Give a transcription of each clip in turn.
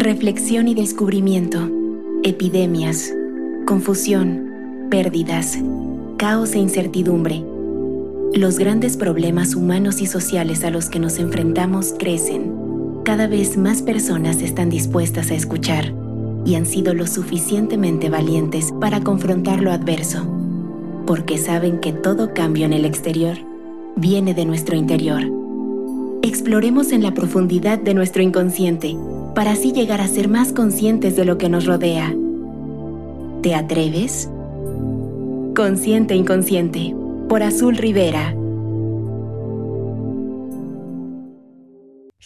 Reflexión y descubrimiento. Epidemias. Confusión. Pérdidas. Caos e incertidumbre. Los grandes problemas humanos y sociales a los que nos enfrentamos crecen. Cada vez más personas están dispuestas a escuchar y han sido lo suficientemente valientes para confrontar lo adverso, porque saben que todo cambio en el exterior viene de nuestro interior. Exploremos en la profundidad de nuestro inconsciente para así llegar a ser más conscientes de lo que nos rodea. ¿Te atreves? Consciente Inconsciente, por Azul Rivera.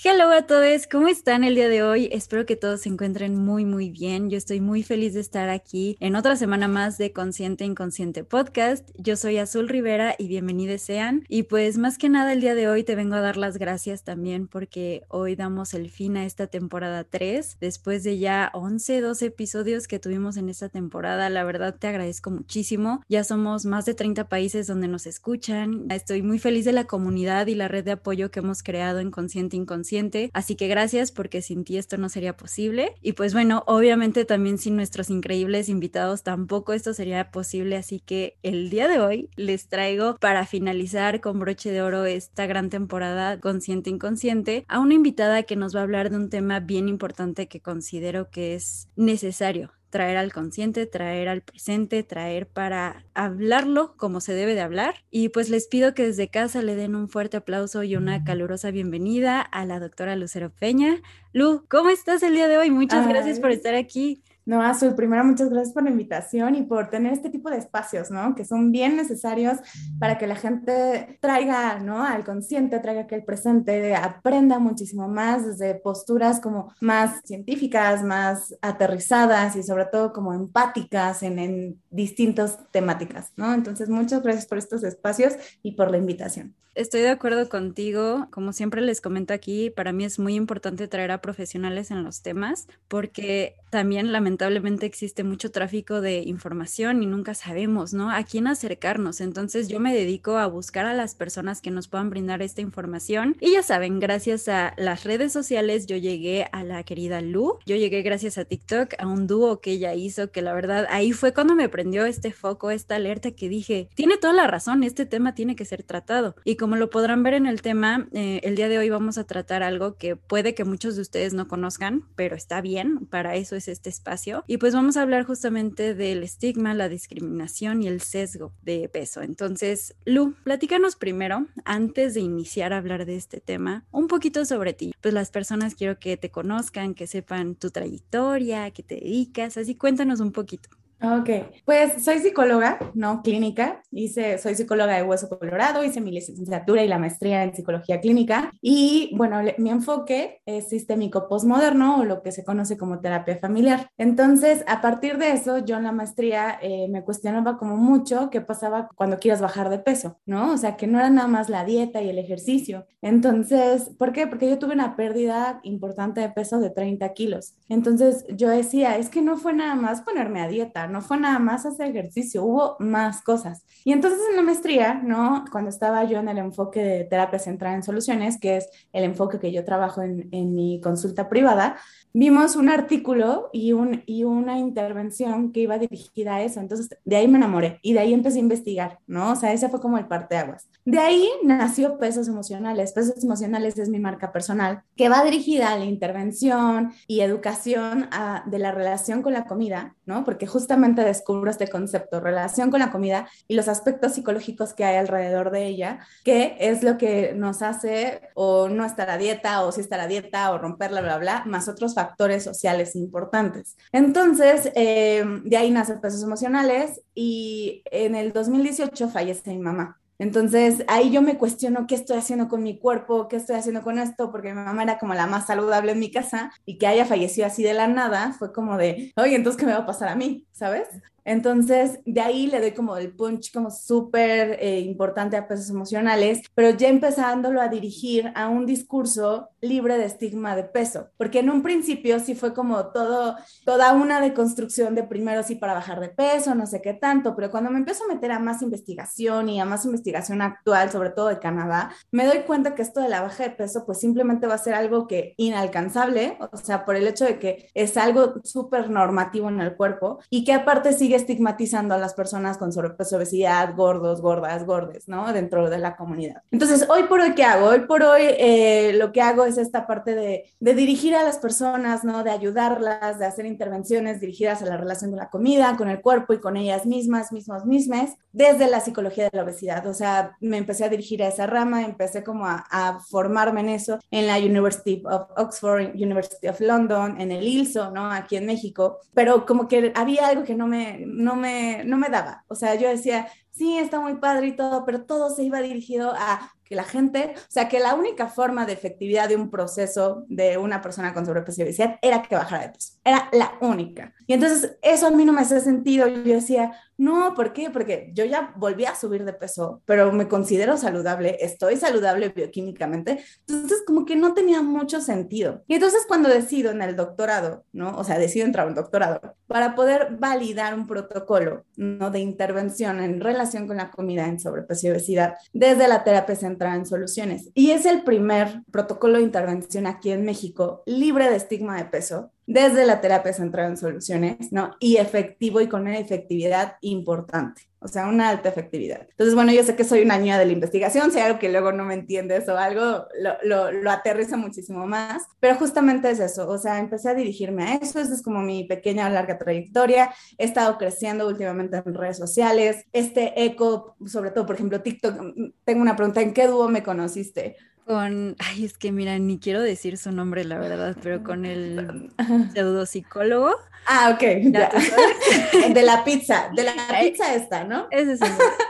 Hello a todos, ¿cómo están el día de hoy? Espero que todos se encuentren muy muy bien. Yo estoy muy feliz de estar aquí en otra semana más de Consciente Inconsciente Podcast. Yo soy Azul Rivera y bienvenidos sean. Y pues más que nada el día de hoy te vengo a dar las gracias también porque hoy damos el fin a esta temporada 3. Después de ya 11, 12 episodios que tuvimos en esta temporada, la verdad te agradezco muchísimo. Ya somos más de 30 países donde nos escuchan. Estoy muy feliz de la comunidad y la red de apoyo que hemos creado en Consciente Inconsciente Así que gracias porque sin ti esto no sería posible. Y pues bueno, obviamente también sin nuestros increíbles invitados tampoco esto sería posible. Así que el día de hoy les traigo para finalizar con broche de oro esta gran temporada Consciente Inconsciente a una invitada que nos va a hablar de un tema bien importante que considero que es necesario traer al consciente, traer al presente, traer para hablarlo como se debe de hablar. Y pues les pido que desde casa le den un fuerte aplauso y una calurosa bienvenida a la doctora Lucero Peña. Lu, ¿cómo estás el día de hoy? Muchas gracias por estar aquí. No, Azul, primero muchas gracias por la invitación y por tener este tipo de espacios, ¿no? Que son bien necesarios para que la gente traiga, ¿no? Al consciente, traiga que el presente, aprenda muchísimo más desde posturas como más científicas, más aterrizadas y sobre todo como empáticas en, en distintas temáticas, ¿no? Entonces, muchas gracias por estos espacios y por la invitación. Estoy de acuerdo contigo. Como siempre les comento aquí, para mí es muy importante traer a profesionales en los temas porque también lamentablemente existe mucho tráfico de información y nunca sabemos, ¿no? A quién acercarnos. Entonces yo me dedico a buscar a las personas que nos puedan brindar esta información. Y ya saben, gracias a las redes sociales yo llegué a la querida Lu. Yo llegué gracias a TikTok a un dúo que ella hizo, que la verdad ahí fue cuando me prendió este foco, esta alerta que dije, tiene toda la razón, este tema tiene que ser tratado. Como lo podrán ver en el tema, eh, el día de hoy vamos a tratar algo que puede que muchos de ustedes no conozcan, pero está bien, para eso es este espacio. Y pues vamos a hablar justamente del estigma, la discriminación y el sesgo de peso. Entonces, Lu, platícanos primero, antes de iniciar a hablar de este tema, un poquito sobre ti. Pues las personas quiero que te conozcan, que sepan tu trayectoria, que te dedicas, así cuéntanos un poquito. Ok, pues soy psicóloga, no clínica. Hice, soy psicóloga de Hueso Colorado, hice mi licenciatura y la maestría en psicología clínica. Y bueno, mi enfoque es sistémico postmoderno o lo que se conoce como terapia familiar. Entonces, a partir de eso, yo en la maestría eh, me cuestionaba como mucho qué pasaba cuando quieras bajar de peso, ¿no? O sea, que no era nada más la dieta y el ejercicio. Entonces, ¿por qué? Porque yo tuve una pérdida importante de peso de 30 kilos. Entonces, yo decía, es que no fue nada más ponerme a dieta, no fue nada más hacer ejercicio, hubo más cosas. Y entonces en la maestría, ¿no? Cuando estaba yo en el enfoque de terapia centrada en soluciones, que es el enfoque que yo trabajo en, en mi consulta privada, vimos un artículo y, un, y una intervención que iba dirigida a eso. Entonces, de ahí me enamoré y de ahí empecé a investigar, ¿no? O sea, ese fue como el parteaguas. De ahí nació Pesos Emocionales. Pesos Emocionales es mi marca personal que va dirigida a la intervención y educación de la relación con la comida, ¿no? Porque justamente descubro este concepto, relación con la comida y los aspectos psicológicos que hay alrededor de ella, que es lo que nos hace o no estar a dieta o si estar a dieta o romperla, bla, bla, más otros factores factores sociales importantes. Entonces, eh, de ahí nacen pesos emocionales y en el 2018 fallece mi mamá. Entonces ahí yo me cuestiono qué estoy haciendo con mi cuerpo, qué estoy haciendo con esto, porque mi mamá era como la más saludable en mi casa y que haya fallecido así de la nada fue como de, oye, entonces, ¿qué me va a pasar a mí? ¿Sabes? Entonces, de ahí le doy como el punch como súper eh, importante a pesos emocionales, pero ya empezándolo a dirigir a un discurso libre de estigma de peso, porque en un principio sí fue como todo, toda una deconstrucción de primero sí para bajar de peso, no sé qué tanto, pero cuando me empiezo a meter a más investigación y a más investigación actual, sobre todo de Canadá, me doy cuenta que esto de la baja de peso pues simplemente va a ser algo que inalcanzable, o sea, por el hecho de que es algo súper normativo en el cuerpo y que aparte sigue estigmatizando a las personas con sobrepeso, obesidad, gordos, gordas, gordes, ¿no? Dentro de la comunidad. Entonces, hoy por hoy, ¿qué hago? Hoy por hoy eh, lo que hago es esta parte de, de dirigir a las personas, ¿no? De ayudarlas, de hacer intervenciones dirigidas a la relación con la comida, con el cuerpo y con ellas mismas, mismos, mismas, desde la psicología de la obesidad. O sea, me empecé a dirigir a esa rama, empecé como a, a formarme en eso en la University of Oxford, University of London, en el ILSO, ¿no? Aquí en México, pero como que había algo que no me, no me, no me daba. O sea, yo decía, sí, está muy padre y todo, pero todo se iba dirigido a que la gente, o sea, que la única forma de efectividad de un proceso de una persona con sobrepeso y obesidad era que bajara de peso. Era la única. Y entonces eso a mí no me hacía sentido. Yo decía, no, ¿por qué? Porque yo ya volví a subir de peso, pero me considero saludable, estoy saludable bioquímicamente. Entonces como que no tenía mucho sentido. Y entonces cuando decido en el doctorado, ¿no? O sea, decido entrar a un doctorado para poder validar un protocolo, ¿no? De intervención en relación con la comida en sobrepeso y obesidad desde la terapia central en soluciones. Y es el primer protocolo de intervención aquí en México libre de estigma de peso desde la terapia centrada en soluciones, ¿no? Y efectivo y con una efectividad importante, o sea, una alta efectividad. Entonces, bueno, yo sé que soy una niña de la investigación, si hay algo que luego no me entiendes o algo, lo, lo, lo aterriza muchísimo más, pero justamente es eso, o sea, empecé a dirigirme a eso, esa es como mi pequeña larga trayectoria, he estado creciendo últimamente en redes sociales, este eco, sobre todo, por ejemplo, TikTok, tengo una pregunta, ¿en qué dúo me conociste? Con, ay, es que mira, ni quiero decir su nombre, la verdad, pero con el pseudopsicólogo. Ah, ok, ya. De la pizza, de la pizza esta, ¿no? Ese es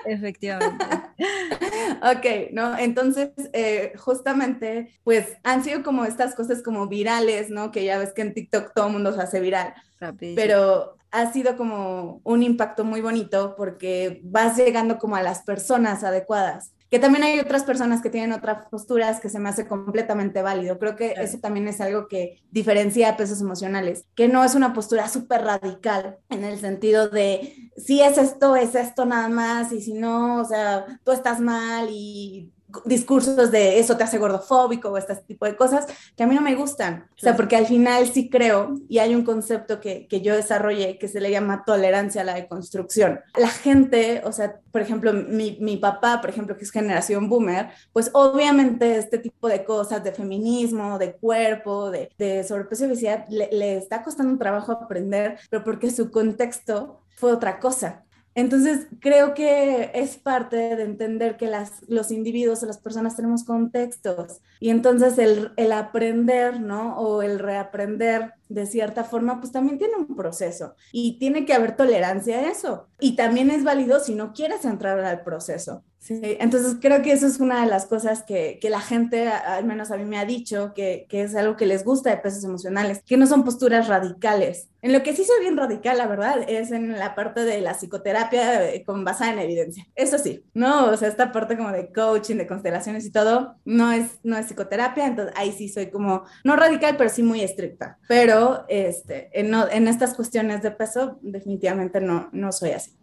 efectivamente. ok, ¿no? Entonces, eh, justamente, pues han sido como estas cosas como virales, ¿no? Que ya ves que en TikTok todo el mundo se hace viral. Pero ha sido como un impacto muy bonito porque vas llegando como a las personas adecuadas que también hay otras personas que tienen otras posturas que se me hace completamente válido. Creo que eso también es algo que diferencia a pesos emocionales, que no es una postura súper radical en el sentido de si es esto, es esto nada más, y si no, o sea, tú estás mal y discursos de eso te hace gordofóbico o este tipo de cosas que a mí no me gustan. O sea, porque al final sí creo, y hay un concepto que, que yo desarrollé que se le llama tolerancia a la deconstrucción. La gente, o sea, por ejemplo, mi, mi papá, por ejemplo, que es generación boomer, pues obviamente este tipo de cosas de feminismo, de cuerpo, de, de sobrepeso y obesidad, le, le está costando un trabajo aprender, pero porque su contexto fue otra cosa. Entonces, creo que es parte de entender que las, los individuos o las personas tenemos contextos y entonces el, el, aprender, ¿no? O el reaprender de cierta forma, pues también tiene un proceso y tiene que haber tolerancia a eso. Y también es válido si no quieres entrar al proceso. Sí, entonces creo que eso es una de las cosas que, que la gente, al menos a mí me ha dicho, que, que, es algo que les gusta de pesos emocionales, que no son posturas radicales. En lo que sí soy bien radical, la verdad, es en la parte de la psicoterapia eh, con basada en evidencia. Eso sí, ¿no? O sea, esta parte como de coaching, de constelaciones y todo, no es, no es psicoterapia, entonces ahí sí soy como, no radical, pero sí muy estricta. Pero este, en, en estas cuestiones de peso, definitivamente no, no soy así.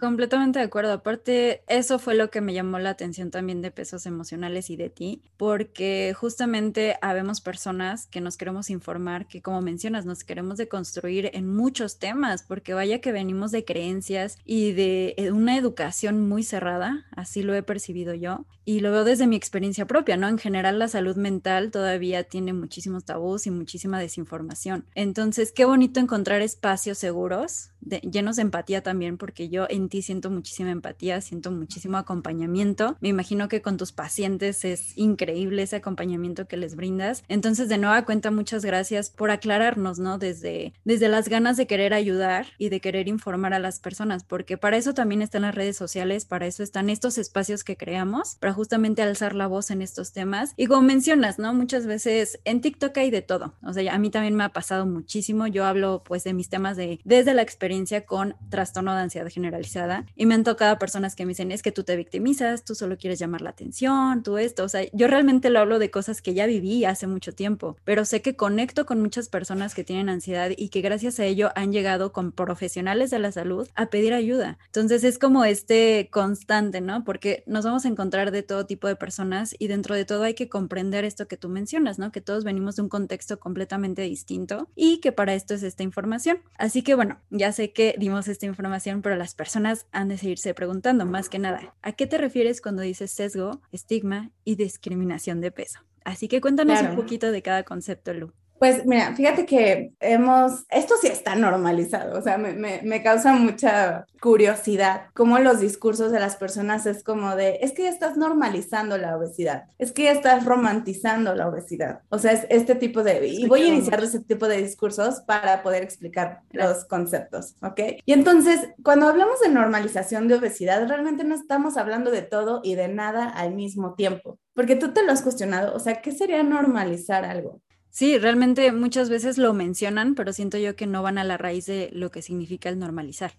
Completamente de acuerdo. Aparte, eso fue lo que me llamó la atención también de pesos emocionales y de ti, porque justamente habemos personas que nos queremos informar, que como mencionas, nos queremos deconstruir en muchos temas, porque vaya que venimos de creencias y de eh, una educación muy cerrada, así lo he percibido yo, y lo veo desde mi experiencia propia, ¿no? En general la salud mental todavía tiene muchísimos tabús y muchísima desinformación. Entonces, qué bonito encontrar espacios seguros, de, llenos de empatía también, porque yo en ti siento muchísima empatía, siento muchísimo acompañamiento. Me imagino que con tus pacientes es increíble ese acompañamiento que les brindas. Entonces, de nueva cuenta, muchas gracias por aclararnos, ¿no? Desde, desde las ganas de querer ayudar y de querer informar a las personas, porque para eso también están las redes sociales, para eso están estos espacios que creamos, para justamente alzar la voz en estos temas. Y como mencionas, ¿no? Muchas veces en TikTok hay de todo. O sea, a mí también me ha pasado muchísimo. Yo hablo pues de mis temas de desde la experiencia con trastorno de ansiedad generalizada y me han tocado personas que me dicen, es que tú te victimizas, tú solo quieres llamar la atención, tú esto, o sea, yo realmente lo hablo de cosas que ya viví hace mucho tiempo, pero sé que conecto con muchas personas que tienen ansiedad y que gracias a ello han llegado con profesionales de la salud a pedir ayuda. Entonces es como este constante, ¿no? Porque nos vamos a encontrar de todo tipo de personas y dentro de todo hay que comprender esto que tú mencionas, ¿no? Que todos venimos de un contexto completamente distinto y que para esto es esta información. Así que bueno, ya sé que dimos esta información, pero las personas han de seguirse preguntando más que nada, ¿a qué te refieres cuando dices sesgo, estigma y discriminación de peso? Así que cuéntanos un poquito de cada concepto, Lu. Pues mira, fíjate que hemos, esto sí está normalizado, o sea, me, me, me, causa mucha curiosidad cómo los discursos de las personas es como de, es que ya estás normalizando la obesidad, es que ya estás romantizando la obesidad, o sea, es este tipo de, y voy a iniciar ese tipo de discursos para poder explicar los conceptos, ¿ok? Y entonces, cuando hablamos de normalización de obesidad, realmente no estamos hablando de todo y de nada al mismo tiempo, porque tú te lo has cuestionado, o sea, ¿qué sería normalizar algo? Sí, realmente muchas veces lo mencionan, pero siento yo que no van a la raíz de lo que significa el normalizar.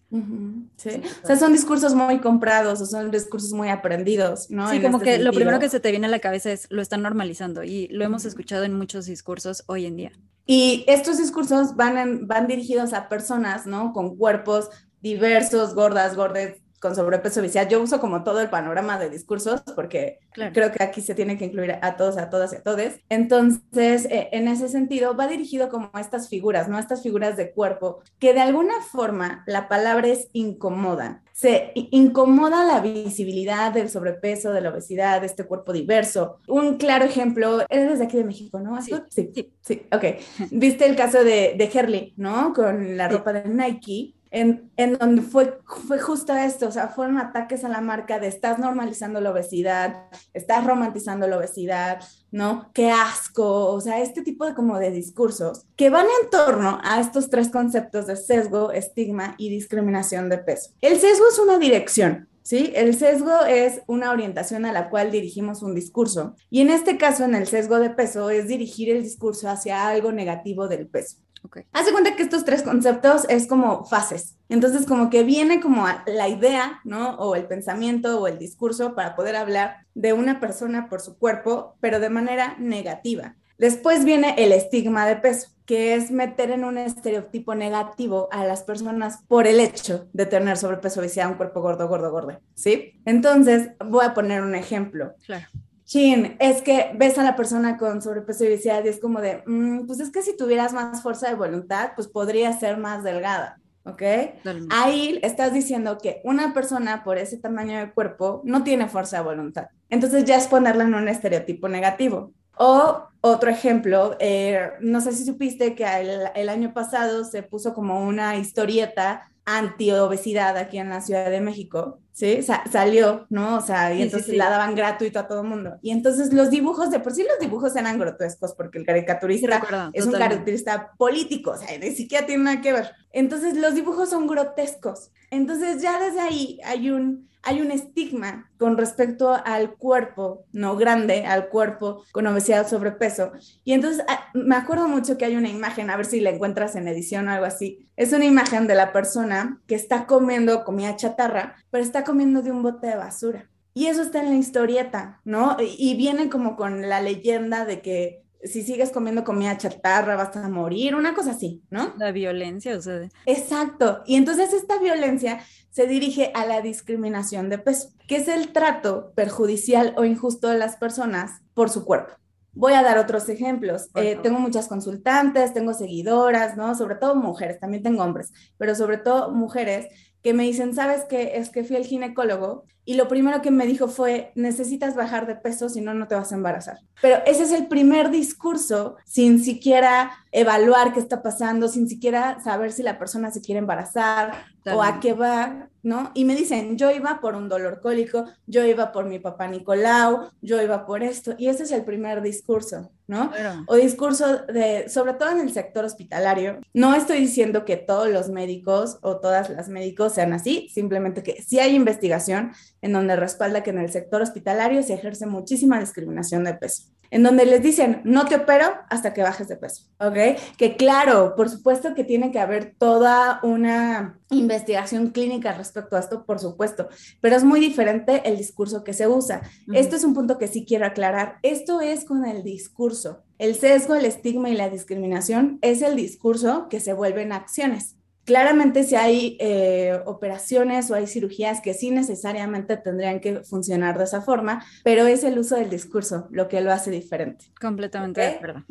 sí. O sea, son discursos muy comprados o son discursos muy aprendidos, ¿no? Sí, como este que lo primero que se te viene a la cabeza es lo están normalizando y lo hemos escuchado en muchos discursos hoy en día. Y estos discursos van, van dirigidos a personas, ¿no? Con cuerpos diversos, gordas, gordes, con sobrepeso obesidad. Yo uso como todo el panorama de discursos porque creo que aquí se tiene que incluir a todos, a todas y a todes. Entonces, eh, en ese sentido, va dirigido como a estas figuras, ¿no? Estas figuras de cuerpo que de alguna forma la palabra es incomoda. Se incomoda la visibilidad del sobrepeso, de la obesidad, de este cuerpo diverso. Un claro ejemplo, eres desde aquí de México, ¿no? Sí, sí, sí, ok. Viste el caso de, de Herley, ¿no? Con la ropa de Nike en, donde fue, fue justo esto, o sea, fueron ataques a la marca de estás normalizando la obesidad, estás romantizando la obesidad, ¿no? Qué asco, o sea, este tipo de como de discursos que van en torno a estos tres conceptos de sesgo, estigma y discriminación de peso. El sesgo es una dirección, ¿sí? El sesgo es una orientación a la cual dirigimos un discurso y en este caso, en el sesgo de peso, es dirigir el discurso hacia algo negativo del peso. Okay. Hace cuenta que estos tres conceptos es como fases. Entonces, como que viene como la idea, ¿no? O el pensamiento o el discurso para poder hablar de una persona por su cuerpo, pero de manera negativa. Después viene el estigma de peso, que es meter en un estereotipo negativo a las personas por el hecho de tener sobrepeso, obesidad, un cuerpo gordo, gordo, gordo, ¿sí? Entonces, voy a poner un ejemplo. Claro chin, es que ves a la persona con sobrepeso y obesidad y es como de, mm, pues es que si tuvieras más fuerza de voluntad, pues podría ser más delgada, ¿ok? Ahí estás diciendo que una persona por ese tamaño de cuerpo no tiene fuerza de voluntad. Entonces ya es ponerla en un estereotipo negativo. O otro ejemplo, eh, no sé si supiste que el, el año pasado se puso como una historieta anti-obesidad aquí en la Ciudad de México, ¿sí? salió, ¿no? O sea, y entonces la daban gratuito a todo el mundo. Y entonces los dibujos, de por sí los dibujos eran grotescos, porque el caricaturista es un caricaturista político, o sea, ni siquiera tiene nada que ver. Entonces los dibujos son grotescos. Entonces ya desde ahí hay un hay un estigma con respecto al cuerpo, no grande, al cuerpo con obesidad, sobrepeso. Y entonces ah, me acuerdo mucho que hay una imagen, a ver si la encuentras en edición o algo así. Es una imagen de la persona que está comiendo comida chatarra, pero está comiendo de un bote de basura. Y eso está en la historieta, ¿no? Y viene como con la leyenda de que si sigues comiendo comida chatarra vas a morir, una cosa así, ¿no? La violencia, o sea. Exacto. Y entonces esta violencia se dirige a la discriminación de peso, que es el trato perjudicial o injusto de las personas por su cuerpo. Voy a dar otros ejemplos. Eh, tengo muchas consultantes, tengo seguidoras, ¿no? Sobre todo mujeres, también tengo hombres, pero sobre todo mujeres que me dicen, ¿sabes qué? Es que fui al ginecólogo y lo primero que me dijo fue, necesitas bajar de peso, si no, no te vas a embarazar. Pero ese es el primer discurso sin siquiera evaluar qué está pasando, sin siquiera saber si la persona se quiere embarazar o a qué va, ¿no? Y me dicen, yo iba por un dolor cólico, yo iba por mi papá Nicolau, yo iba por esto. Y ese es el primer discurso, ¿no? O discurso de, sobre todo en el sector hospitalario. No estoy diciendo que todos los médicos o todas las médicos sean así, simplemente que si hay investigación en donde respalda que en el sector hospitalario se ejerce muchísima discriminación de peso. en donde les dicen, no te opero hasta que bajes de peso, ¿ok? Que claro, por supuesto que tiene que haber toda una investigación clínica respecto a esto, por supuesto, pero es muy diferente el discurso que se usa. Esto es un punto que sí quiero aclarar. Esto es con el discurso. El sesgo, el estigma y la discriminación es el discurso que se vuelven acciones. Claramente si hay eh, operaciones o hay cirugías que sí necesariamente tendrían que funcionar de esa forma, pero es el uso del discurso lo que lo hace diferente. Completamente de acuerdo.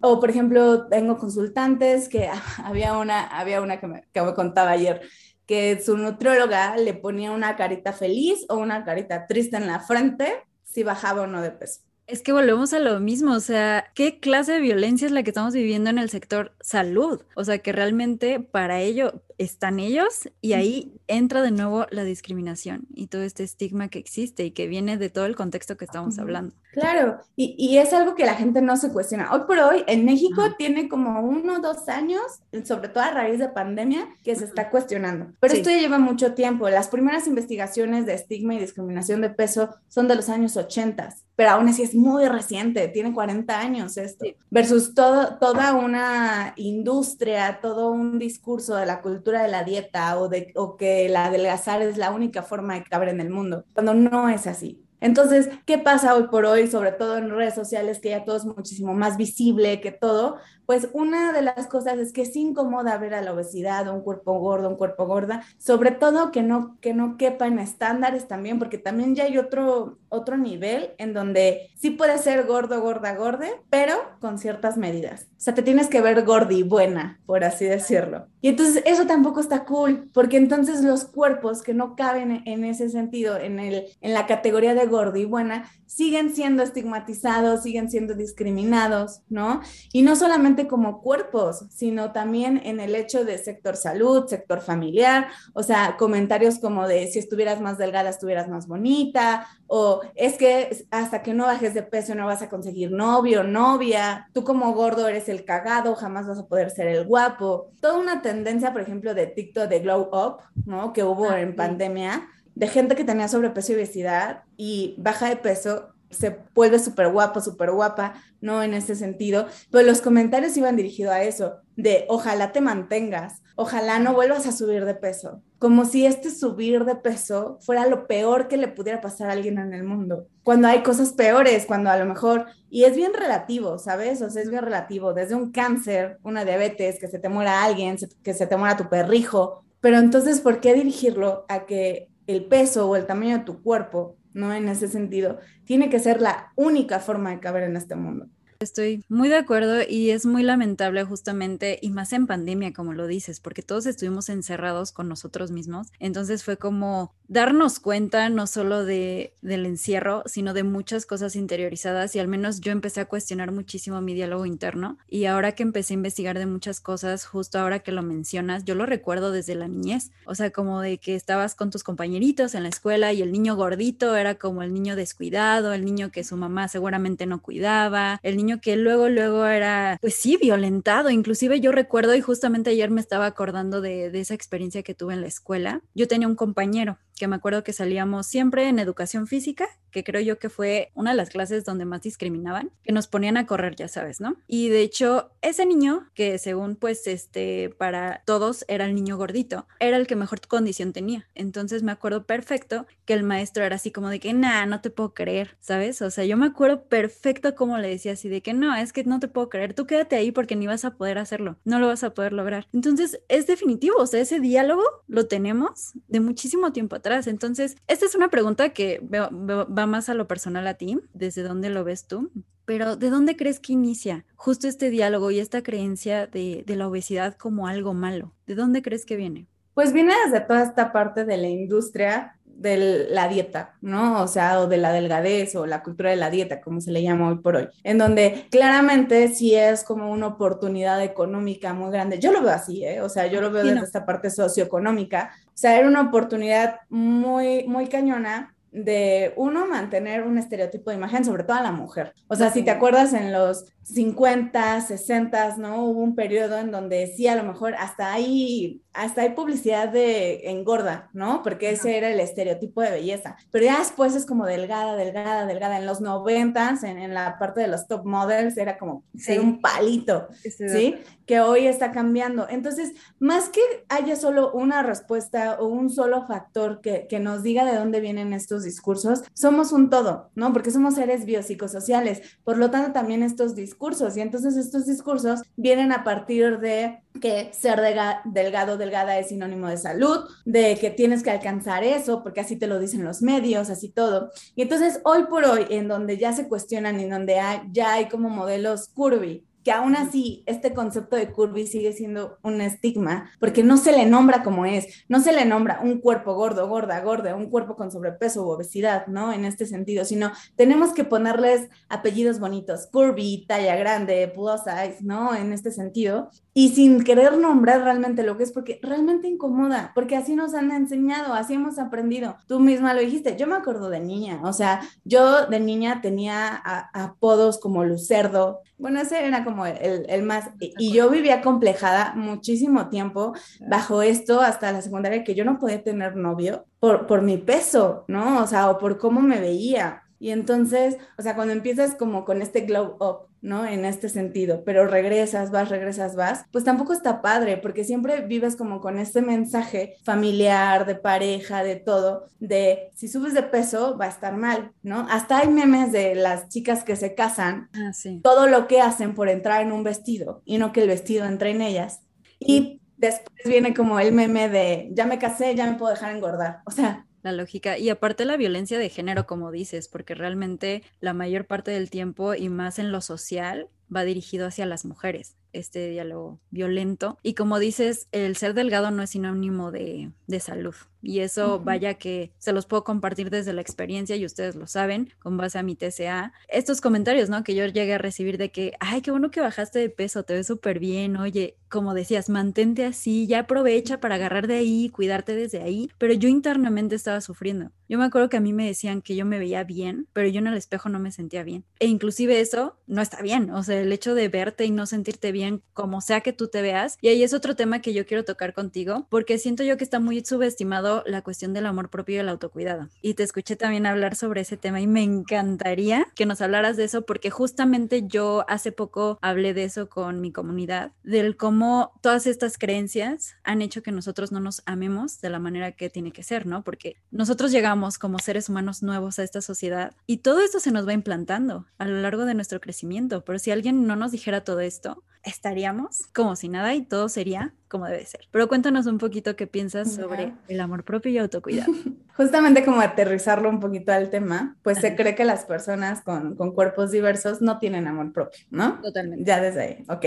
O por ejemplo, tengo consultantes que había una, había una que me, que me contaba ayer que su nutrióloga le ponía una carita feliz o una carita triste en la frente si bajaba o no de peso. Es que volvemos a lo mismo, o sea, ¿qué clase de violencia es la que estamos viviendo en el sector salud? O sea, que realmente para ello están ellos y ahí entra de nuevo la discriminación y todo este estigma que existe y que viene de todo el contexto que estamos hablando. Claro, y, y, es algo que la gente no se cuestiona. Hoy por hoy, en México tiene como uno o dos años, sobre todo a raíz de pandemia, que se está cuestionando. Pero esto ya lleva mucho tiempo. Las primeras investigaciones de estigma y discriminación de peso son de los años 80, pero aún así es muy reciente, tiene 40 años esto, versus todo, toda una industria, todo un discurso de la cultura de la dieta o, de, o que la adelgazar es la única forma de caber en el mundo, cuando no es así. Entonces, ¿qué pasa hoy por hoy, sobre todo en redes sociales, que ya todo es muchísimo más visible que todo? Pues una de las cosas es que es incómoda ver a la obesidad, un cuerpo gordo, un cuerpo gorda, sobre todo que no, que no quepa en estándares también, porque también ya hay otro, otro nivel en donde sí puede ser gordo, gorda, gorde, pero con ciertas medidas. O sea, te tienes que ver gordi, buena, por así decirlo. Y entonces eso tampoco está cool, porque entonces los cuerpos que no caben en ese sentido, en, el, en la categoría de gordo y buena, siguen siendo estigmatizados, siguen siendo discriminados, ¿no? Y no solamente como cuerpos, sino también en el hecho de sector salud, sector familiar, o sea, comentarios como de si estuvieras más delgada, estuvieras más bonita, o es que hasta que no bajes de peso no vas a conseguir novio, novia, tú como gordo eres el cagado, jamás vas a poder ser el guapo. Toda una tendencia, por ejemplo, de TikTok de Glow Up, ¿no? Que hubo ah, en pandemia de gente que tenía sobrepeso y obesidad y baja de peso, se vuelve súper guapo, súper guapa, ¿no? En ese sentido. Pero los comentarios iban dirigidos a eso, de ojalá te mantengas, ojalá no vuelvas a subir de peso. Como si este subir de peso fuera lo peor que le pudiera pasar a alguien en el mundo. Cuando hay cosas peores, cuando a lo mejor, y es bien relativo, ¿sabes? O sea, es bien relativo, desde un cáncer, una diabetes, que se te muera alguien, que se te muera tu perrijo. Pero entonces, ¿por qué dirigirlo a que el peso o el tamaño de tu cuerpo, ¿no? En ese sentido, tiene que ser la única forma de caber en este mundo. Estoy muy de acuerdo y es muy lamentable justamente, y más en pandemia, como lo dices, porque todos estuvimos encerrados con nosotros mismos. Entonces fue como darnos cuenta no solo de, del encierro, sino de muchas cosas interiorizadas y al menos yo empecé a cuestionar muchísimo mi diálogo interno y ahora que empecé a investigar de muchas cosas, justo ahora que lo mencionas, yo lo recuerdo desde la niñez, o sea, como de que estabas con tus compañeritos en la escuela y el niño gordito era como el niño descuidado, el niño que su mamá seguramente no cuidaba, el niño que luego, luego era, pues sí, violentado. Inclusive yo recuerdo, y justamente ayer me estaba acordando de, de esa experiencia que tuve en la escuela, yo tenía un compañero que me acuerdo que salíamos siempre en educación física, que creo yo que fue una de las clases donde más discriminaban, que nos ponían a correr, ya sabes, ¿no? Y de hecho, ese niño, que según pues este, para todos era el niño gordito, era el que mejor condición tenía. Entonces me acuerdo perfecto que el maestro era así como de que, nah, no te puedo creer, ¿sabes? O sea, yo me acuerdo perfecto cómo le decía así de que, no, es que no te puedo creer, tú quédate ahí porque ni vas a poder hacerlo, no lo vas a poder lograr. Entonces, es definitivo, o sea, ese diálogo lo tenemos de muchísimo tiempo atrás entonces, esta es una pregunta que va más a lo personal a ti, desde dónde lo ves tú, pero ¿de dónde crees que inicia justo este diálogo y esta creencia de, de la obesidad como algo malo? ¿De dónde crees que viene? Pues viene desde toda esta parte de la industria de la dieta, ¿no? O sea, o de la delgadez o la cultura de la dieta, como se le llama hoy por hoy, en donde claramente sí es como una oportunidad económica muy grande. Yo lo veo así, ¿eh? O sea, yo lo veo desde esta parte socioeconómica. Sea, era una oportunidad muy, muy cañona de uno mantener un estereotipo de imagen, sobre todo a la mujer. O sea, si te acuerdas en los 50, 60, ¿no? Hubo un periodo en donde sí, a lo mejor hasta hay, hasta hay publicidad de engorda, ¿no? Porque ese era el estereotipo de belleza. Pero ya después es como delgada, delgada, delgada. En los 90, en, en la parte de los top models, era como ser un palito, ¿sí? Que hoy está cambiando. Entonces, más que haya solo una respuesta o un solo factor que, que nos diga de dónde vienen estos discursos, somos un todo, ¿no? Porque somos seres biopsicosociales. Por lo tanto, también estos discursos y entonces estos discursos vienen a partir de que ser delgado, delgada es sinónimo de salud, de que tienes que alcanzar eso, porque así te lo dicen los medios, así todo. Y entonces hoy por hoy, en donde ya se cuestionan y donde ya hay como modelos curvy, que aún así este concepto de curvy sigue siendo un estigma, porque no se le nombra como es, no se le nombra un cuerpo gordo, gorda, gorda, un cuerpo con sobrepeso u obesidad, ¿no? En este sentido, sino tenemos que ponerles apellidos bonitos, curvy, talla grande, plus size, ¿no? En este sentido, y sin querer nombrar realmente lo que es, porque realmente incomoda, porque así nos han enseñado, así hemos aprendido. Tú misma lo dijiste, yo me acuerdo de niña, o sea, yo de niña tenía apodos como Lucerdo, bueno, ese era como el, el más, y yo vivía complejada muchísimo tiempo bajo esto hasta la secundaria, que yo no podía tener novio por, por mi peso, ¿no? O sea, o por cómo me veía. Y entonces, o sea, cuando empiezas como con este glow up, ¿no? En este sentido, pero regresas, vas, regresas, vas, pues tampoco está padre, porque siempre vives como con este mensaje familiar, de pareja, de todo, de si subes de peso va a estar mal, ¿no? Hasta hay memes de las chicas que se casan, ah, todo lo que hacen por entrar en un vestido y no que el vestido entre en ellas. Y después viene como el meme de ya me casé, ya me puedo dejar engordar. O sea, la lógica. Y aparte la violencia de género, como dices, porque realmente la mayor parte del tiempo y más en lo social va dirigido hacia las mujeres este diálogo violento. Y como dices, el ser delgado no es sinónimo de, de salud. Y eso vaya que se los puedo compartir desde la experiencia y ustedes lo saben con base a mi TCA. Estos comentarios, ¿no? Que yo llegué a recibir de que, ay, qué bueno que bajaste de peso, te ves súper bien, oye, como decías, mantente así, ya aprovecha para agarrar de ahí, cuidarte desde ahí. Pero yo internamente estaba sufriendo. Yo me acuerdo que a mí me decían que yo me veía bien, pero yo en el espejo no me sentía bien. E inclusive eso no está bien. O sea, el hecho de verte y no sentirte bien como sea que tú te veas. Y ahí es otro tema que yo quiero tocar contigo, porque siento yo que está muy subestimado la cuestión del amor propio y el autocuidado. Y te escuché también hablar sobre ese tema y me encantaría que nos hablaras de eso, porque justamente yo hace poco hablé de eso con mi comunidad, del cómo todas estas creencias han hecho que nosotros no nos amemos de la manera que tiene que ser, ¿no? Porque nosotros llegamos como seres humanos nuevos a esta sociedad y todo esto se nos va implantando a lo largo de nuestro crecimiento, pero si alguien no nos dijera todo esto, estaríamos como si nada y todo sería como debe ser. Pero cuéntanos un poquito qué piensas sobre el amor propio y autocuidado. Justamente como aterrizarlo un poquito al tema, pues se cree que las personas con, con cuerpos diversos no tienen amor propio, ¿no? Totalmente. Ya desde ahí, ok.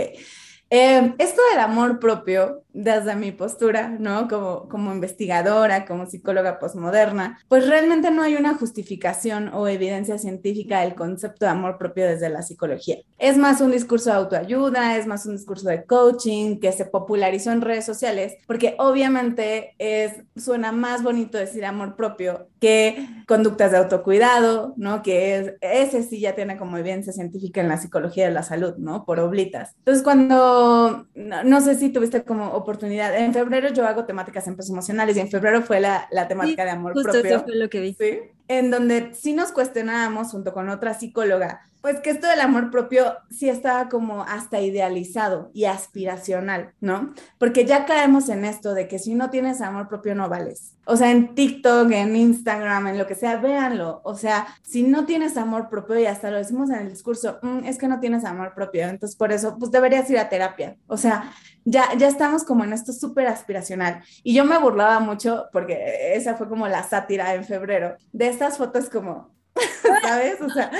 Eh, esto del amor propio, desde mi postura, ¿no? Como, como investigadora, como psicóloga posmoderna, pues realmente no hay una justificación o evidencia científica del concepto de amor propio desde la psicología. Es más un discurso de autoayuda, es más un discurso de coaching que se popularizó en redes sociales, porque obviamente es, suena más bonito decir amor propio que conductas de autocuidado, ¿no? Que es, ese sí ya tiene como evidencia científica en la psicología de la salud, ¿no? Por oblitas. Entonces, cuando no, sé si tuviste como oportunidad. En febrero yo hago temáticas en pesos emocionales y en febrero fue la, la temática de amor justo propio. Eso fue lo que vi. Sí. En donde sí nos cuestionábamos junto con otra psicóloga pues que esto del amor propio sí estaba como hasta idealizado y aspiracional, ¿no? Porque ya caemos en esto de que si no tienes amor propio no vales. O sea, en TikTok, en Instagram, en lo que sea, véanlo. O sea, si no tienes amor propio y hasta lo decimos en el discurso, mm, es que no tienes amor propio, entonces por eso, pues deberías ir a terapia. O sea, ya, ya estamos como en esto súper aspiracional. Y yo me burlaba mucho porque esa fue como la sátira en febrero de estas fotos como ¿sabes? O sea,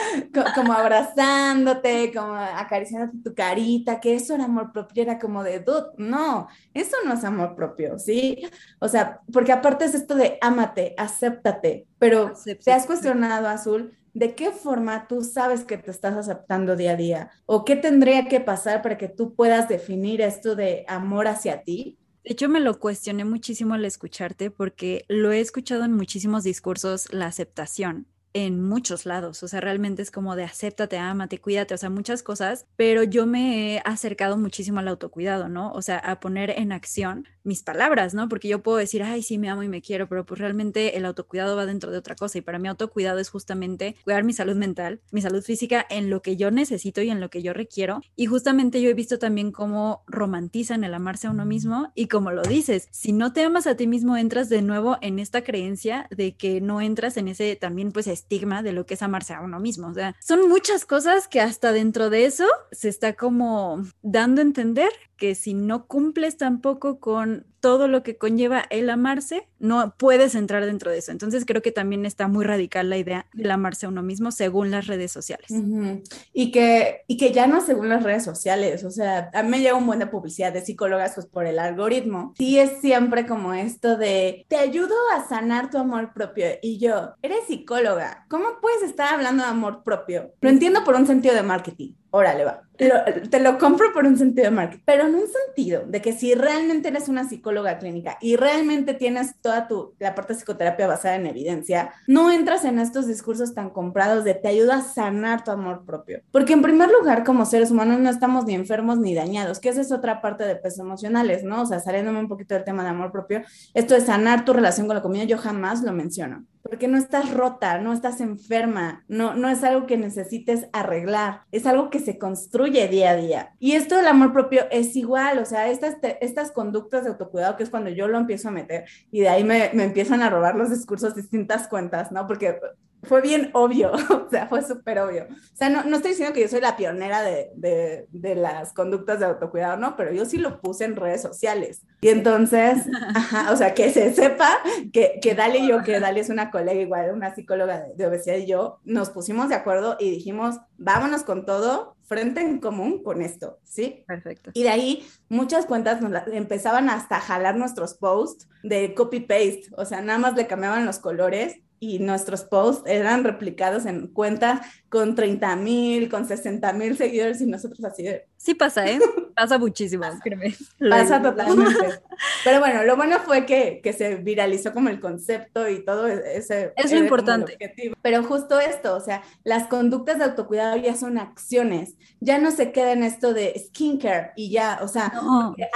como abrazándote, como acariciándote tu carita, que eso era amor propio, era como de, dude, no, eso no es amor propio, ¿sí? O sea, porque aparte es esto de ámate, acéptate, pero ¿te has cuestionado, Azul? ¿De qué forma tú sabes que te estás aceptando día a día? ¿O qué tendría que pasar para que tú puedas definir esto de amor hacia ti? De hecho, me lo cuestioné muchísimo al escucharte porque lo he escuchado en muchísimos discursos, la aceptación en muchos lados, o sea, realmente es como de acéptate, ámate, cuídate, o sea, muchas cosas, pero yo me he acercado muchísimo al autocuidado, ¿no? O sea, a poner en acción mis palabras, ¿no? Porque yo puedo decir, ay, sí, me amo y me quiero, pero pues realmente el autocuidado va dentro de otra cosa y para mí autocuidado es justamente cuidar mi salud mental, mi salud física en lo que yo necesito y en lo que yo requiero. Y justamente yo he visto también cómo romantizan el amarse a uno mismo y como lo dices, si no te amas a ti mismo, entras de nuevo en esta creencia de que no entras en ese también pues estigma de lo que es amarse a uno mismo. O sea, son muchas cosas que hasta dentro de eso se está como dando a entender que si no cumples tampoco con todo lo que conlleva el amarse, no puedes entrar dentro de eso. Entonces creo que también está muy radical la idea del amarse a uno mismo según las redes sociales. y, que, y que ya no según las redes sociales, o sea, a mí me llega un buen de publicidad de psicólogas pues por el algoritmo. Sí es siempre como esto de, te ayudo a sanar tu amor propio. Y yo, eres psicóloga, ¿cómo puedes estar hablando de amor propio? Lo entiendo por un sentido de marketing órale, va. te lo compro por un sentido de marketing, pero en un sentido de que si realmente eres una psicóloga clínica y realmente tienes toda tu, la parte de psicoterapia basada en evidencia, no entras en estos discursos tan comprados de te ayuda a sanar tu amor propio. Porque en primer lugar, como seres humanos no estamos ni enfermos ni dañados, que esa es otra parte de pesos emocionales, ¿no? O sea, saliéndome un poquito del tema de amor propio, esto de sanar tu relación con la comida, yo jamás lo menciono porque no estás rota, no estás enferma, no, no es algo que necesites arreglar, es algo que se construye día a día. Y esto del amor propio es igual, o sea, estas, estas conductas de autocuidado, que es cuando yo lo empiezo a meter y de ahí me, me empiezan a robar los discursos distintas cuentas, ¿no? Porque fue bien obvio, o sea, fue súper obvio. O sea, no, no, estoy diciendo que yo soy la pionera de, de, de, las conductas de autocuidado, no, pero yo sí lo puse en redes sociales. Y entonces, ajá, o sea, que se sepa que, que Dali y yo, que Dali es una colega igual, una psicóloga de, obesidad y yo, nos pusimos de acuerdo y dijimos, vámonos con todo, frente en común con esto, ¿sí? Perfecto. Y de ahí muchas cuentas nos empezaban hasta a jalar nuestros posts de copy-paste, o sea, nada más le cambiaban los colores y nuestros posts eran replicados en cuentas con 30 mil, con 60 mil seguidores y nosotros así de... Sí pasa, ¿eh? Pasa muchísimo, créeme. Pasa totalmente. Pero bueno, lo bueno fue que, que, se viralizó como el concepto y todo e-, ese... Es lo importante. Pero justo esto, o sea, las conductas de autocuidado ya son acciones, ya no se queda en esto de skincare y ya, o sea,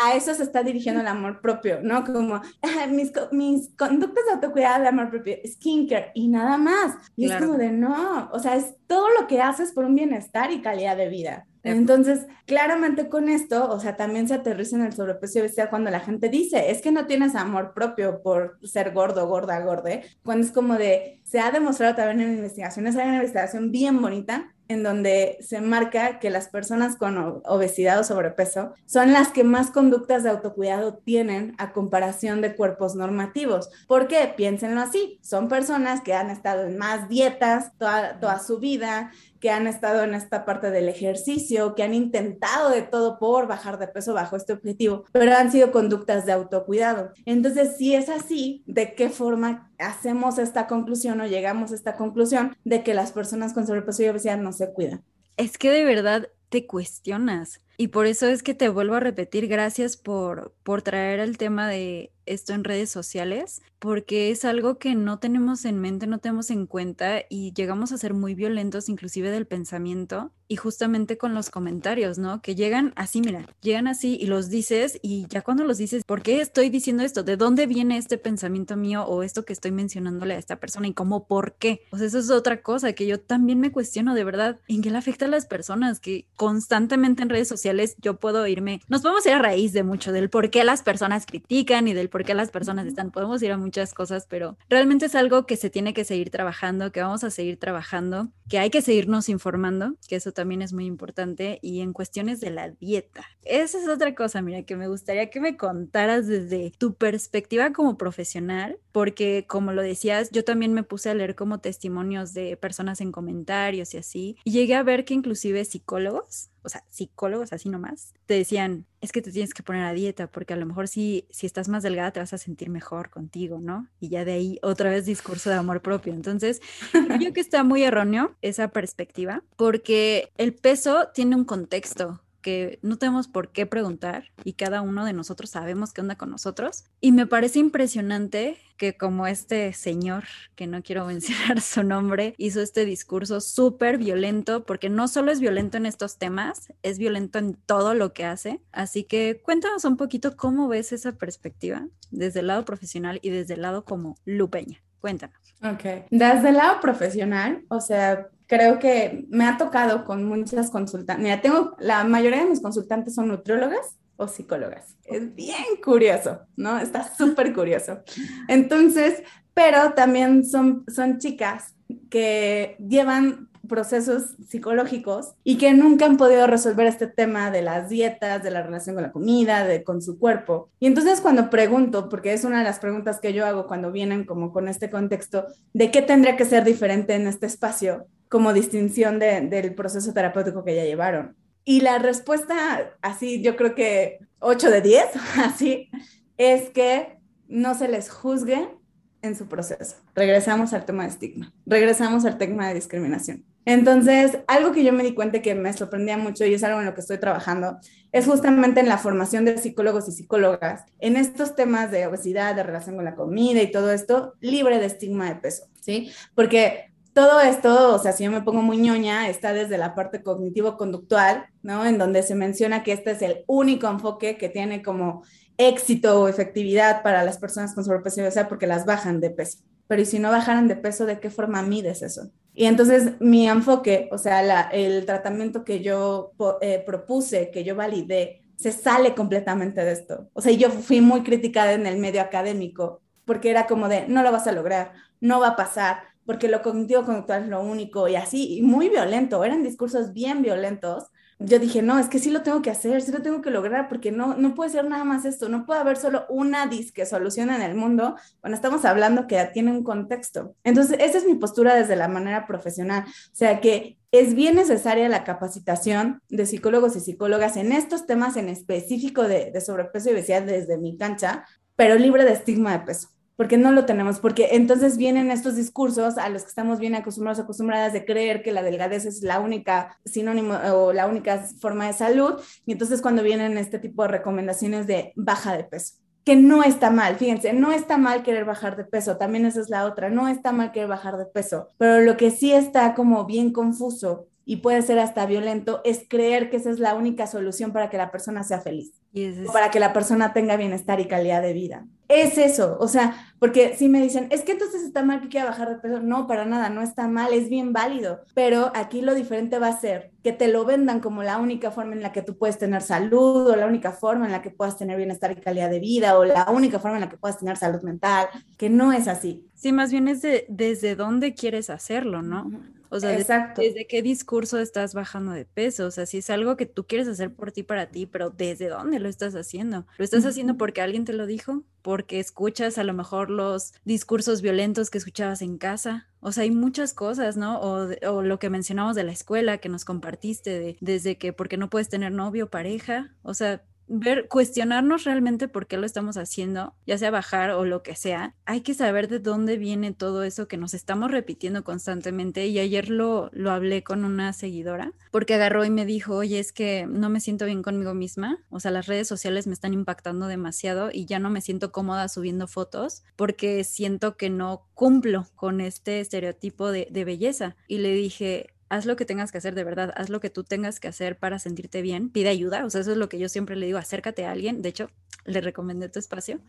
a eso se está dirigiendo el amor propio, ¿no? Como ah, mis, mis conductas de autocuidado de amor propio, skincare y nada más. Y es como de no, o sea, es todo lo que haces por un bienestar y calidad de vida. Entonces, claramente con esto, o sea, también se aterriza en el sobrepeso y obesidad cuando la gente dice, es que no tienes amor propio por ser gordo, gorda, gorde, cuando es como de, se ha demostrado también en investigaciones, hay una investigación bien bonita en donde se marca que las personas con obesidad o sobrepeso son las que más conductas de autocuidado tienen a comparación de cuerpos normativos. ¿Por qué? Piénsenlo así, son personas que han estado en más dietas toda, toda su vida, que han estado en esta parte del ejercicio, que han intentado de todo por bajar de peso bajo este objetivo, pero han sido conductas de autocuidado. Entonces, si es así, ¿de qué forma hacemos esta conclusión o llegamos a esta conclusión de que las personas con sobrepeso y obesidad no se cuidan? Es que de verdad te cuestionas. Y por eso es que te vuelvo a repetir, gracias por, por traer el tema de esto en redes sociales, porque es algo que no tenemos en mente, no tenemos en cuenta y llegamos a ser muy violentos inclusive del pensamiento y justamente con los comentarios, ¿no? Que llegan así, mira, llegan así y los dices y ya cuando los dices, ¿por qué estoy diciendo esto? ¿De dónde viene este pensamiento mío o esto que estoy mencionándole a esta persona y cómo, por qué? Pues eso es otra cosa que yo también me cuestiono de verdad, ¿en qué le afecta a las personas que constantemente en redes sociales yo puedo irme, nos podemos ir a raíz de mucho del por qué las personas critican y del por qué las personas están, podemos ir a muchas cosas, pero realmente es algo que se tiene que seguir trabajando, que vamos a seguir trabajando, que hay que seguirnos informando, que eso también es muy importante, y en cuestiones de la dieta. Esa es otra cosa, mira, que me gustaría que me contaras desde tu perspectiva como profesional, porque como lo decías, yo también me puse a leer como testimonios de personas en comentarios y así, y llegué a ver que inclusive psicólogos o sea, psicólogos así nomás, te decían, es que te tienes que poner a dieta porque a lo mejor si, si estás más delgada te vas a sentir mejor contigo, ¿no? Y ya de ahí otra vez discurso de amor propio. Entonces, creo que está muy erróneo esa perspectiva porque el peso tiene un contexto que no tenemos por qué preguntar y cada uno de nosotros sabemos qué onda con nosotros. Y me parece impresionante que como este señor, que no quiero mencionar su nombre, hizo este discurso súper violento, porque no solo es violento en estos temas, es violento en todo lo que hace. Así que cuéntanos un poquito cómo ves esa perspectiva desde el lado profesional y desde el lado como lupeña. Cuéntanos. Ok. Desde el lado profesional, o sea, creo que me ha tocado con muchas consultantes. Mira, tengo, la mayoría de mis consultantes son nutriólogas o psicólogas. Es bien curioso, ¿no? Está súper curioso. Entonces, pero también son, son chicas que llevan procesos psicológicos y que nunca han podido resolver este tema de las dietas, de la relación con la comida, de con su cuerpo. Y entonces cuando pregunto, porque es una de las preguntas que yo hago cuando vienen como con este contexto, de qué tendría que ser diferente en este espacio como distinción del proceso terapéutico que ya llevaron. Y la respuesta, así yo creo que 8 de 10, así, es que no se les juzgue en su proceso. Regresamos al tema de estigma, regresamos al tema de discriminación. Entonces, algo que yo me di cuenta que me sorprendía mucho y es algo en lo que estoy trabajando, es justamente en la formación de psicólogos y psicólogas, en estos temas de obesidad, de relación con la comida y todo esto, libre de estigma de peso, ¿sí? Porque todo esto, o sea, si yo me pongo muy ñoña, está desde la parte cognitivo-conductual, ¿no? En donde se menciona que este es el único enfoque que tiene como éxito o efectividad para las personas con sobrepeso y obesidad porque las bajan de peso. Pero ¿y si no bajaran de peso, de qué forma mides eso? Y entonces mi enfoque, o sea, el tratamiento que yo eh, propuse, que yo validé, se sale completamente de esto. O sea, yo fui muy criticada en el medio académico porque era como de, no lo vas a lograr, no va a pasar, porque lo cognitivo conductual es lo único y así, y muy violento, eran discursos bien violentos. Yo dije, no, es que sí lo tengo que hacer, sí lo tengo que lograr, porque no, no puede ser nada más esto, no puede haber solo una disque solución en el mundo cuando estamos hablando que tiene un contexto. Entonces, esa es mi postura desde la manera profesional, o sea que es bien necesaria la capacitación de psicólogos y psicólogas en estos temas en específico de, de sobrepeso y obesidad desde mi cancha, pero libre de estigma de peso porque no lo tenemos, porque entonces vienen estos discursos a los que estamos bien acostumbrados, acostumbradas de creer que la delgadez es la única sinónimo o la única forma de salud, y entonces cuando vienen este tipo de recomendaciones de baja de peso, que no está mal, fíjense, no está mal querer bajar de peso, también esa es la otra, no está mal querer bajar de peso, pero lo que sí está como bien confuso y puede ser hasta violento es creer que esa es la única solución para que la persona sea feliz, o para que la persona tenga bienestar y calidad de vida es eso, o sea, porque si me dicen, es que entonces está mal que quiera bajar de peso, no, para nada, no está mal, es bien válido, pero aquí lo diferente va a ser que te lo vendan como la única forma en la que tú puedes tener salud o la única forma en la que puedas tener bienestar y calidad de vida o la única forma en la que puedas tener salud mental, que no es así. Sí, más bien es de, desde dónde quieres hacerlo, ¿no? O sea, Exacto. Desde, qué discurso estás bajando de peso. O sea, si es algo que tú quieres hacer por ti, para ti, pero ¿desde dónde lo estás haciendo? ¿Lo estás haciendo porque alguien te lo dijo? porque escuchas a lo mejor los discursos violentos que escuchabas en casa. O sea, hay muchas cosas, ¿no? O, lo que mencionamos de la escuela que nos compartiste, de, desde que porque no puedes tener novio o pareja. O sea, ver, cuestionarnos realmente por qué lo estamos haciendo, ya sea bajar o lo que sea, hay que saber de dónde viene todo eso que nos estamos repitiendo constantemente. Y ayer lo, lo hablé con una seguidora, porque agarró y me dijo, oye, es que no me siento bien conmigo misma, o sea, las redes sociales me están impactando demasiado y ya no me siento cómoda subiendo fotos porque siento que no cumplo con este estereotipo de, de belleza. Y le dije, haz lo que tengas que hacer de verdad, haz lo que tú tengas que hacer para sentirte bien, pide ayuda, o sea, eso es lo que yo siempre le digo, acércate a alguien, de hecho, le recomendé tu espacio.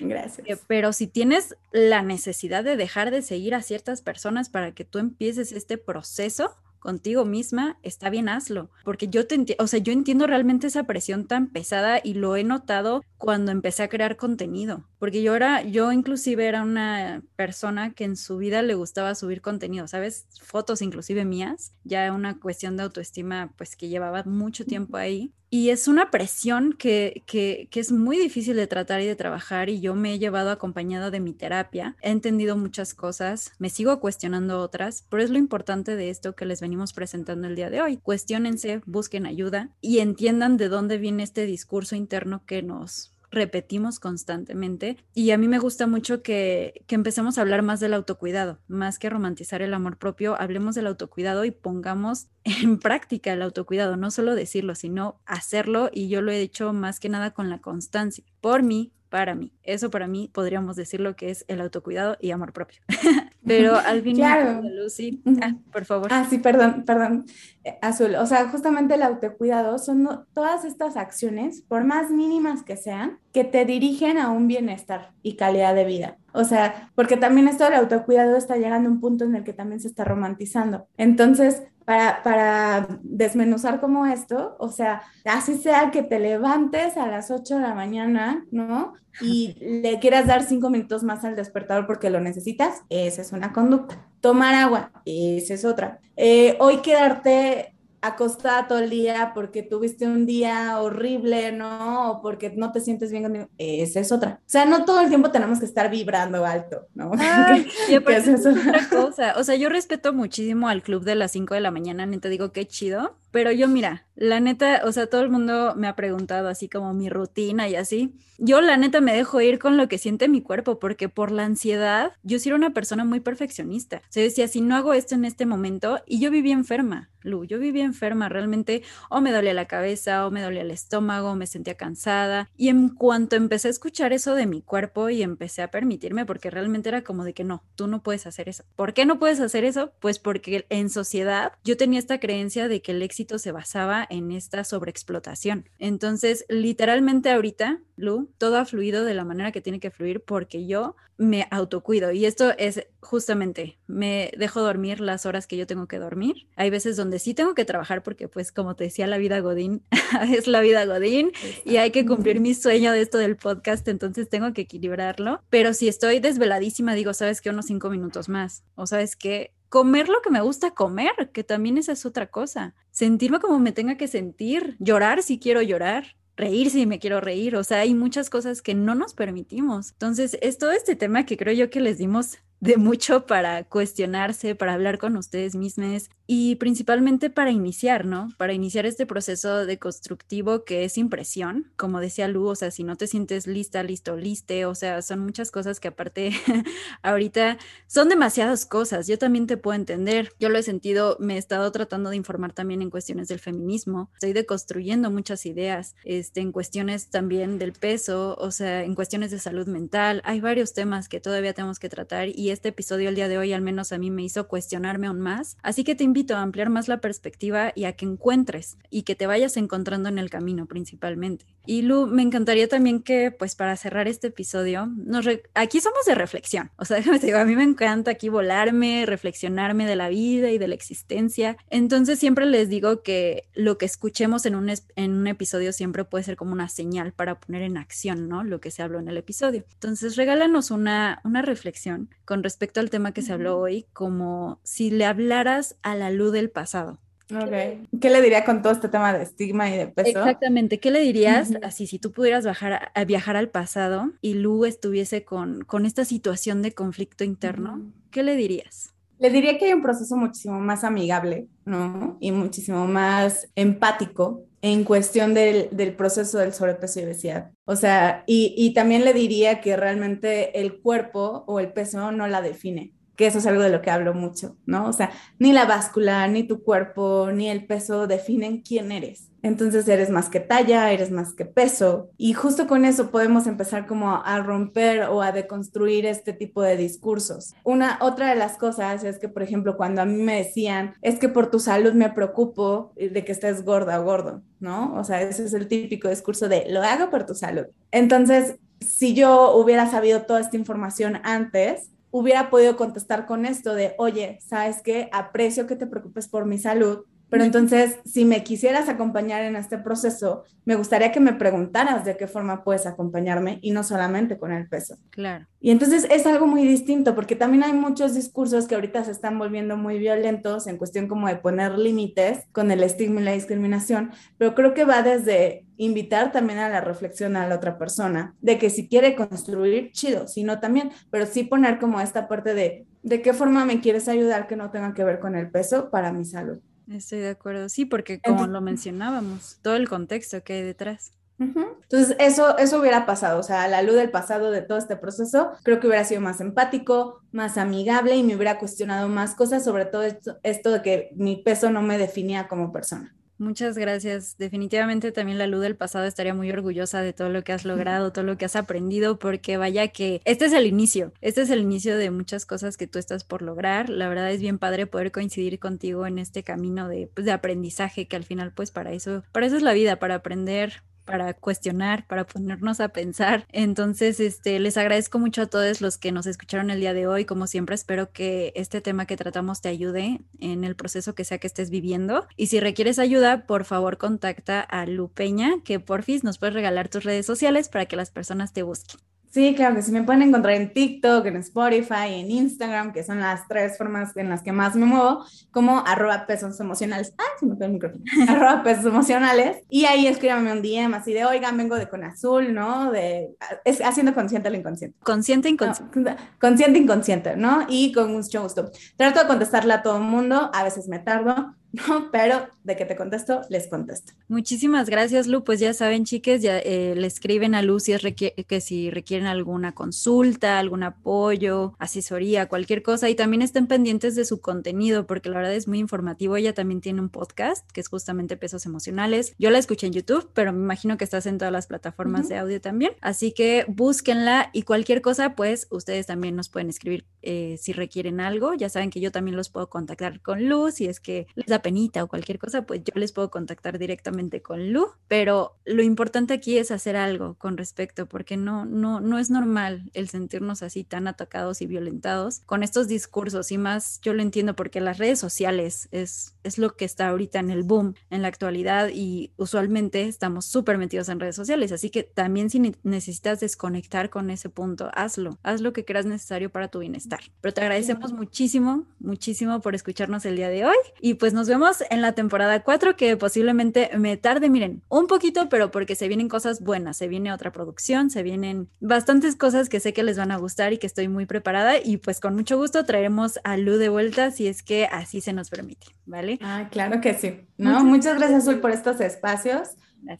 Gracias. Eh, pero si tienes la necesidad de dejar de seguir a ciertas personas para que tú empieces este proceso, contigo misma, está bien, hazlo. Porque yo te o sea, yo entiendo realmente esa presión tan pesada y lo he notado cuando empecé a crear contenido. Porque yo era, yo inclusive era una persona que en su vida le gustaba subir contenido, ¿sabes? Fotos inclusive mías, ya una cuestión de autoestima, pues que llevaba mucho tiempo ahí. Y es una presión que, que, que, es muy difícil de tratar y de trabajar y yo me he llevado acompañado de mi terapia. He entendido muchas cosas, me sigo cuestionando otras, pero es lo importante de esto que les venimos presentando el día de hoy. Cuestiónense, busquen ayuda y entiendan de dónde viene este discurso interno que nos repetimos constantemente. Y a mí me gusta mucho que, que empecemos a hablar más del autocuidado, más que romantizar el amor propio, hablemos del autocuidado y pongamos en práctica el autocuidado, no solo decirlo, sino hacerlo. Y yo lo he hecho más que nada con la constancia. Por mí, para mí. Eso para mí podríamos decir lo que es el autocuidado y amor propio. Pero al final, Lucy, ah, por favor. Ah, sí, perdón, perdón, eh, Azul. O sea, justamente el autocuidado son todas estas acciones, por más mínimas que sean, que te dirigen a un bienestar y calidad de vida. O sea, porque también esto del autocuidado está llegando a un punto en el que también se está romantizando. Entonces, para, para desmenuzar como esto, o sea, así sea que te levantes a las 8 de la mañana, ¿no? Y le quieras dar cinco minutos más al despertador porque lo necesitas, esa es una conducta. Tomar agua, esa es otra. Eh, hoy quedarte acostada todo el día porque tuviste un día horrible, ¿no? O porque no te sientes bien conmigo, esa es otra. O sea, no todo el tiempo tenemos que estar vibrando alto, ¿no? Ay, es otra cosa. O sea, yo respeto muchísimo al club de las 5 de la mañana, ni te digo qué chido, pero yo, mira, la neta, o sea, todo el mundo me ha preguntado así como mi rutina y así. Yo, la neta, me dejo ir con lo que siente mi cuerpo, porque por la ansiedad, yo sí era una persona muy perfeccionista. O decía, si no hago esto en este momento, y yo vivía enferma, Lu, yo vivía enferma, realmente, o me dolía la cabeza, o me dolía el estómago, me sentía cansada. Y en cuanto empecé a escuchar eso de mi cuerpo y empecé a permitirme, porque realmente era como de que no, tú no puedes hacer eso. ¿Por qué no puedes hacer eso? Pues porque en sociedad yo tenía esta creencia de que el éxito se basaba en esta sobreexplotación. Entonces, literalmente ahorita, Lu, todo ha fluido de la manera que tiene que fluir porque yo me autocuido y esto es justamente, me dejo dormir las horas que yo tengo que dormir. Hay veces donde sí tengo que trabajar porque pues como te decía, la vida Godín es la vida Godín y hay que cumplir mi sueño de esto del podcast, entonces tengo que equilibrarlo. Pero si estoy desveladísima, digo, ¿sabes qué? Unos cinco minutos más. O sabes qué? Comer lo que me gusta comer, que también esa es otra cosa. Sentirme como me tenga que sentir, llorar si quiero llorar, reír si me quiero reír, o sea, hay muchas cosas que no nos permitimos. Entonces, es todo este tema que creo yo que les dimos de mucho para cuestionarse, para hablar con ustedes mismos y principalmente para iniciar, ¿no? Para iniciar este proceso de constructivo que es impresión, como decía Lu, o sea, si no te sientes lista, listo, liste, o sea, son muchas cosas que aparte ahorita son demasiadas cosas, yo también te puedo entender, yo lo he sentido, me he estado tratando de informar también en cuestiones del feminismo, estoy deconstruyendo muchas ideas, este, en cuestiones también del peso, o sea, en cuestiones de salud mental, hay varios temas que todavía tenemos que tratar y este episodio el día de hoy al menos a mí me hizo cuestionarme aún más. Así que te invito a ampliar más la perspectiva y a que encuentres y que te vayas encontrando en el camino principalmente. Y Lu, me encantaría también que, pues para cerrar este episodio, nos aquí somos de reflexión. O sea, déjame te digo, a mí me encanta aquí volarme, reflexionarme de la vida y de la existencia. Entonces siempre les digo que lo que escuchemos en un, en un episodio siempre puede ser como una señal para poner en acción, ¿no? Lo que se habló en el episodio. Entonces regálanos una, una reflexión con respecto al tema que se habló hoy, como si le hablaras a la luz del pasado. Okay. ¿Qué le diría con todo este tema de estigma y de peso? Exactamente. ¿Qué le dirías así si tú pudieras bajar a, viajar al pasado y Lu estuviese con, con esta situación de conflicto interno? ¿Qué le dirías? Le diría que hay un proceso muchísimo más amigable, ¿no? Y muchísimo más empático en cuestión del, proceso del sobrepeso y obesidad. O sea, y, y también le diría que realmente el cuerpo o el peso no la define que eso es algo de lo que hablo mucho, ¿no? O sea, ni la báscula, ni tu cuerpo, ni el peso definen quién eres. Entonces eres más que talla, eres más que peso. Y justo con eso podemos empezar como a romper o a deconstruir este tipo de discursos. Una, otra de las cosas es que, por ejemplo, cuando a mí me decían, es que por tu salud me preocupo de que estés gorda o gordo, ¿no? O sea, ese es el típico discurso de, lo hago por tu salud. Entonces, si yo hubiera sabido toda esta información antes, hubiera podido contestar con esto de, oye, ¿sabes qué? Aprecio que te preocupes por mi salud, pero entonces, si me quisieras acompañar en este proceso, me gustaría que me preguntaras de qué forma puedes acompañarme y no solamente con el peso. Claro. Y entonces es algo muy distinto porque también hay muchos discursos que ahorita se están volviendo muy violentos en cuestión como de poner límites con el estigma y la discriminación, pero creo que va desde invitar también a la reflexión a la otra persona, de que si quiere construir, chido, si no también, pero sí poner como esta parte de de qué forma me quieres ayudar que no tenga que ver con el peso para mi salud. Estoy de acuerdo, sí, porque como lo mencionábamos, todo el contexto que hay detrás. Entonces, eso, eso hubiera pasado, o sea, a la luz del pasado de todo este proceso, creo que hubiera sido más empático, más amigable y me hubiera cuestionado más cosas, sobre todo esto, esto de que mi peso no me definía como persona. Muchas gracias. Definitivamente también la luz del pasado estaría muy orgullosa de todo lo que has logrado, todo lo que has aprendido, porque vaya que este es el inicio, este es el inicio de muchas cosas que tú estás por lograr. La verdad es bien padre poder coincidir contigo en este camino de, pues, de aprendizaje, que al final pues para eso, para eso es la vida, para aprender, para cuestionar, para ponernos a pensar. Entonces, este, les agradezco mucho a todos los que nos escucharon el día de hoy. Como siempre, espero que este tema que tratamos te ayude en el proceso que sea que estés viviendo. Y si requieres ayuda, por favor, contacta a Lu Peña, que porfis nos puedes regalar tus redes sociales para que las personas te busquen. Sí, claro que sí, me pueden encontrar en TikTok, en Spotify, en Instagram, que son las tres formas en las que más me muevo, como arroba pesos emocionales. Ah, se me quedó el micrófono. arroba pesos emocionales. Y ahí escríbame un DM así de, oigan, vengo de Con Azul, ¿no? De, es haciendo consciente lo inconsciente. Consciente inconsciente. consciente inconsciente, ¿no? Y con mucho gusto. Trato de contestarle a todo el mundo, a veces me tardo, ¿no? Pero de que te contesto, les contesto. Muchísimas gracias, Lu. Pues ya saben, chiques, ya eh, le escriben a Lu si es que si requieren alguna consulta, algún apoyo, asesoría, cualquier cosa. Y también estén pendientes de su contenido, porque la verdad es muy informativo. Ella también tiene un podcast que es justamente Pesos Emocionales. Yo la escuché en YouTube, pero me imagino que estás en todas las plataformas de audio también. Así que búsquenla y cualquier cosa, pues ustedes también nos pueden escribir eh, si requieren algo. Ya saben que yo también los puedo contactar con Lu si es que les da penita o cualquier cosa, pues yo les puedo contactar directamente con Lu, pero lo importante aquí es hacer algo con respecto, porque no, no, no es normal el sentirnos así tan atacados y violentados con estos discursos y más yo lo entiendo porque las redes sociales es, es lo que está ahorita en el boom en la actualidad y usualmente estamos súper metidos en redes sociales, así que también si necesitas desconectar con ese punto, hazlo, haz lo que creas necesario para tu bienestar. Pero te agradecemos muchísimo, muchísimo por escucharnos el día de hoy y pues nos vemos en la temporada 4 que posiblemente me tarde, miren, un poquito, pero porque se vienen cosas buenas, se viene otra producción, se vienen bastantes cosas que sé que les van a gustar y que estoy muy preparada y pues con mucho gusto traeremos a Lu de vuelta si es que así se nos permite, ¿vale? Ah, claro que sí. No, muchas gracias Azul por estos espacios.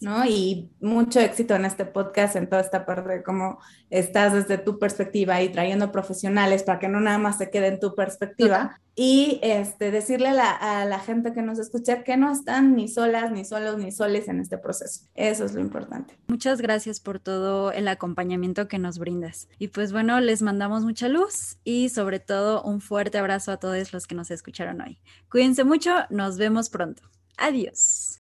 ¿No? Y mucho éxito en este podcast, en toda esta parte de cómo estás desde tu perspectiva y trayendo profesionales para que no nada más se quede en tu perspectiva. Y este, decirle a la, a la, gente que nos escucha que no están ni solas, ni solos, ni soles en este proceso. Eso es lo importante. Muchas gracias por todo el acompañamiento que nos brindas. Y pues bueno, les mandamos mucha luz y sobre todo un fuerte abrazo a todos los que nos escucharon hoy. Cuídense mucho, nos vemos pronto. Adiós.